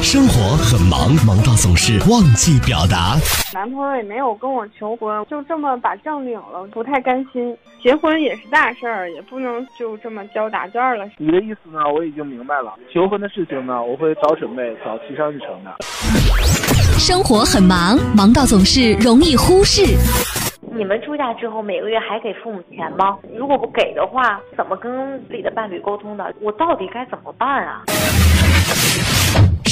生活很忙，忙到总是忘记表达。男朋友也没有跟我求婚，就这么把证领了，不太甘心。结婚也是大事儿，也不能就这么交答卷了。你的意思呢？我已经明白了。求婚的事情呢，我会早准备，早提上日程的。生活很忙，忙到总是容易忽视。你们出嫁之后每个月还给父母钱吗？如果不给的话，怎么跟自己的伴侣沟通的？我到底该怎么办啊？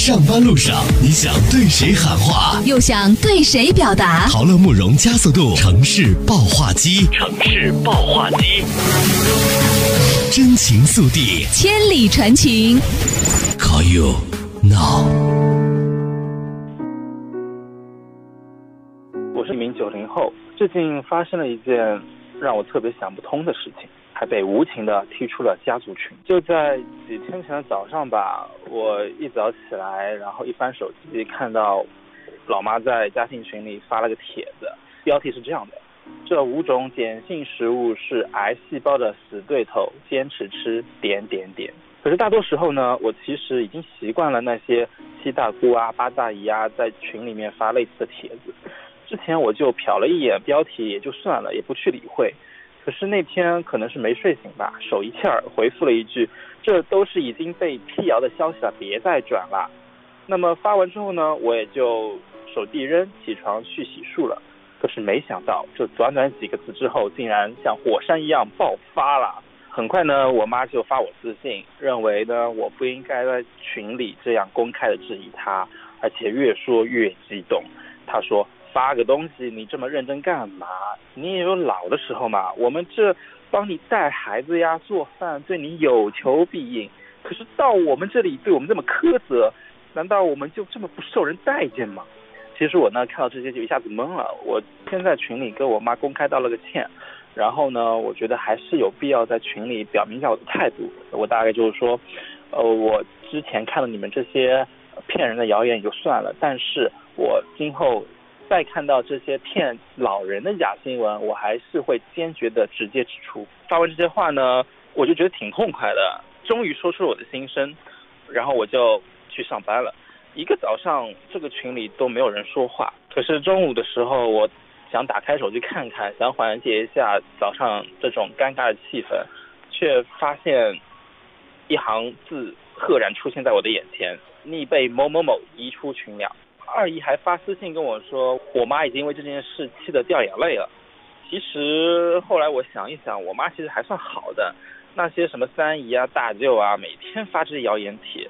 上班路上，你想对谁喊话，又想对谁表达？陶乐慕容加速度城市爆话机，城市爆话机，真情速递，千里传情。Call you now。我是一名九零后。最近发生了一件让我特别想不通的事情，还被无情的踢出了家族群。就在几天前的早上吧，我一早起来，然后一翻手机，看到老妈在家庭群里发了个帖子，标题是这样的：这五种碱性食物是癌细胞的死对头，坚持吃点点点。可是大多时候呢，我其实已经习惯了那些七大姑啊、八大姨啊在群里面发类似的帖子。之前我就瞟了一眼标题也就算了，也不去理会。可是那天可能是没睡醒吧，手一欠儿回复了一句：“这都是已经被辟谣的消息了，别再转了。”那么发完之后呢，我也就手递扔，起床去洗漱了。可是没想到，这短短几个字之后，竟然像火山一样爆发了。很快呢，我妈就发我私信，认为呢我不应该在群里这样公开的质疑她，而且越说越激动。她说。发个东西，你这么认真干嘛？你也有老的时候嘛。我们这帮你带孩子呀、做饭，对你有求必应。可是到我们这里，对我们这么苛责，难道我们就这么不受人待见吗？其实我呢，看到这些就一下子懵了。我先在群里跟我妈公开道了个歉，然后呢，我觉得还是有必要在群里表明一下我的态度。我大概就是说，呃，我之前看了你们这些骗人的谣言也就算了，但是我今后。再看到这些骗老人的假新闻，我还是会坚决的直接指出。发完这些话呢，我就觉得挺痛快的，终于说出了我的心声。然后我就去上班了。一个早上，这个群里都没有人说话。可是中午的时候，我想打开手机看看，想缓解一下早上这种尴尬的气氛，却发现一行字赫然出现在我的眼前：你被某某某移出群聊。二姨还发私信跟我说，我妈已经因为这件事气得掉眼泪了。其实后来我想一想，我妈其实还算好的。那些什么三姨啊、大舅啊，每天发这些谣言帖，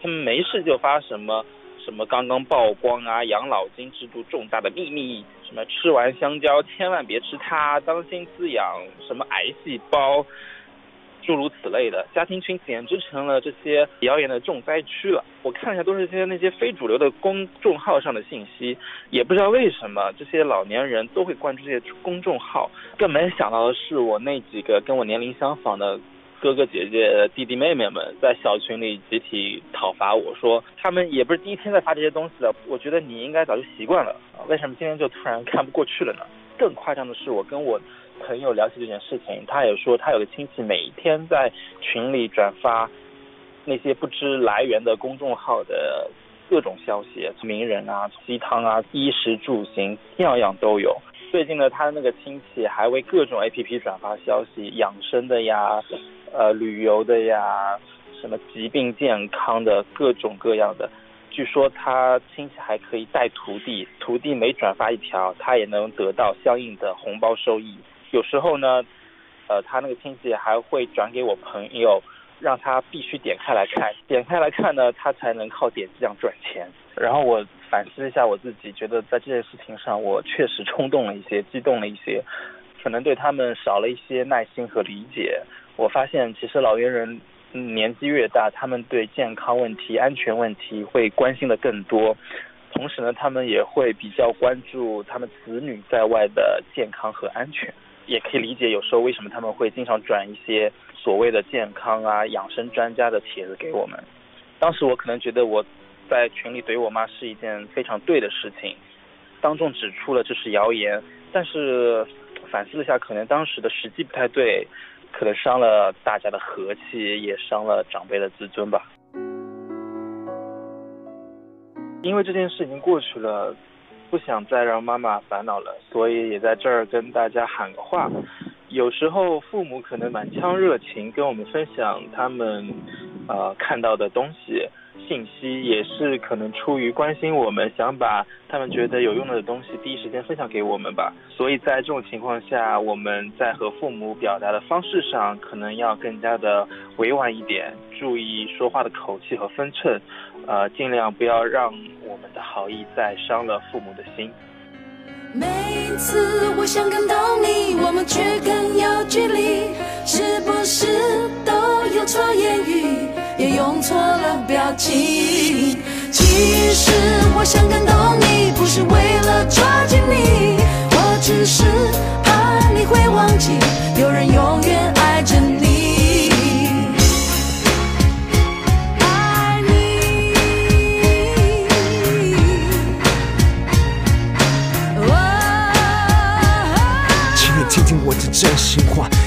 他们没事就发什么什么刚刚曝光啊，养老金制度重大的秘密，什么吃完香蕉千万别吃它，当心滋养什么癌细胞。诸如此类的家庭群简直成了这些谣言的重灾区了。我看一下，都是些那些非主流的公众号上的信息，也不知道为什么这些老年人都会关注这些公众号。更没想到的是，我那几个跟我年龄相仿的哥哥姐姐、弟弟妹妹们在小群里集体讨伐我说，他们也不是第一天在发这些东西了。我觉得你应该早就习惯了，为什么今天就突然看不过去了呢？更夸张的是，我跟我。朋友聊起这件事情，他也说他有个亲戚每天在群里转发那些不知来源的公众号的各种消息，名人啊、鸡汤啊、衣食住行，样样都有。最近呢，他的那个亲戚还为各种 APP 转发消息，养生的呀、呃旅游的呀、什么疾病健康的各种各样的。据说他亲戚还可以带徒弟，徒弟每转发一条，他也能得到相应的红包收益。有时候呢，呃，他那个亲戚还会转给我朋友，让他必须点开来看，点开来看呢，他才能靠点击量赚钱。然后我反思一下我自己，觉得在这件事情上，我确实冲动了一些，激动了一些，可能对他们少了一些耐心和理解。我发现，其实老年人年纪越大，他们对健康问题、安全问题会关心的更多。同时呢，他们也会比较关注他们子女在外的健康和安全。也可以理解，有时候为什么他们会经常转一些所谓的健康啊、养生专家的帖子给我们。当时我可能觉得我在群里怼我妈是一件非常对的事情，当众指出了这是谣言。但是反思了一下，可能当时的时机不太对，可能伤了大家的和气，也伤了长辈的自尊吧。因为这件事已经过去了，不想再让妈妈烦恼了，所以也在这儿跟大家喊个话。有时候父母可能满腔热情跟我们分享他们，呃看到的东西。信息也是可能出于关心我们，想把他们觉得有用的东西第一时间分享给我们吧。所以在这种情况下，我们在和父母表达的方式上，可能要更加的委婉一点，注意说话的口气和分寸，呃，尽量不要让我们的好意再伤了父母的心。每次我想感动你，我们却更有距离，是不是都有错言语，也用错了表情？其实我想感动你，不是为了抓紧你，我只是怕你会忘记，有人永远爱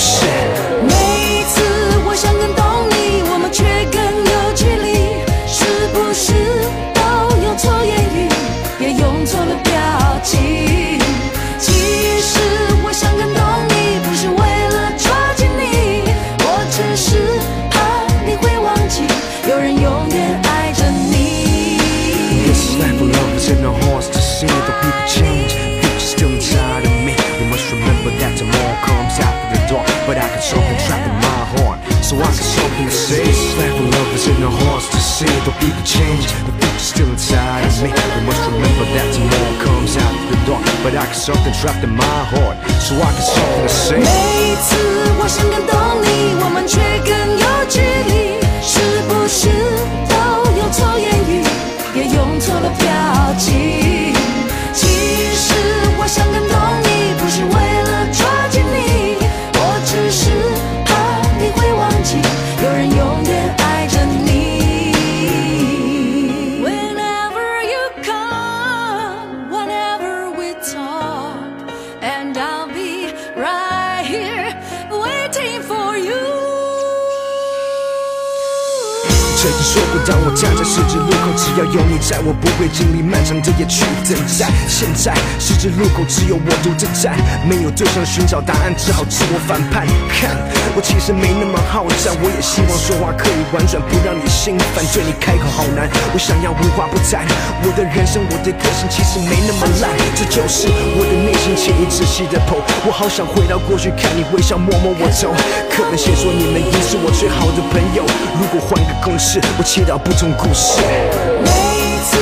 事。so I can something to say Slack for love in the hearts to see the people be the change, the future's still inside of me. We must remember that tomorrow comes out of the dark. But I got something trapped in my heart. So I can something to say 매일 두 번씩은 떨리 원만 trigger. 当我站在十字路口，只要有你在，我不会经历漫长的夜去等待。现在十字路口只有我独自站，没有对象寻找答案，只好自我反叛。看，我其实没那么好战，我也希望说话可以婉转，不让你心烦。对你开口好难，我想要无话不谈。我的人生，我的个性其实没那么烂，这就是我的内心，请你仔细的剖。我好想回到过去，看你微笑，摸摸我头。可能先说你们已是我最好的朋友，如果换个公式。我切到不同故事。每次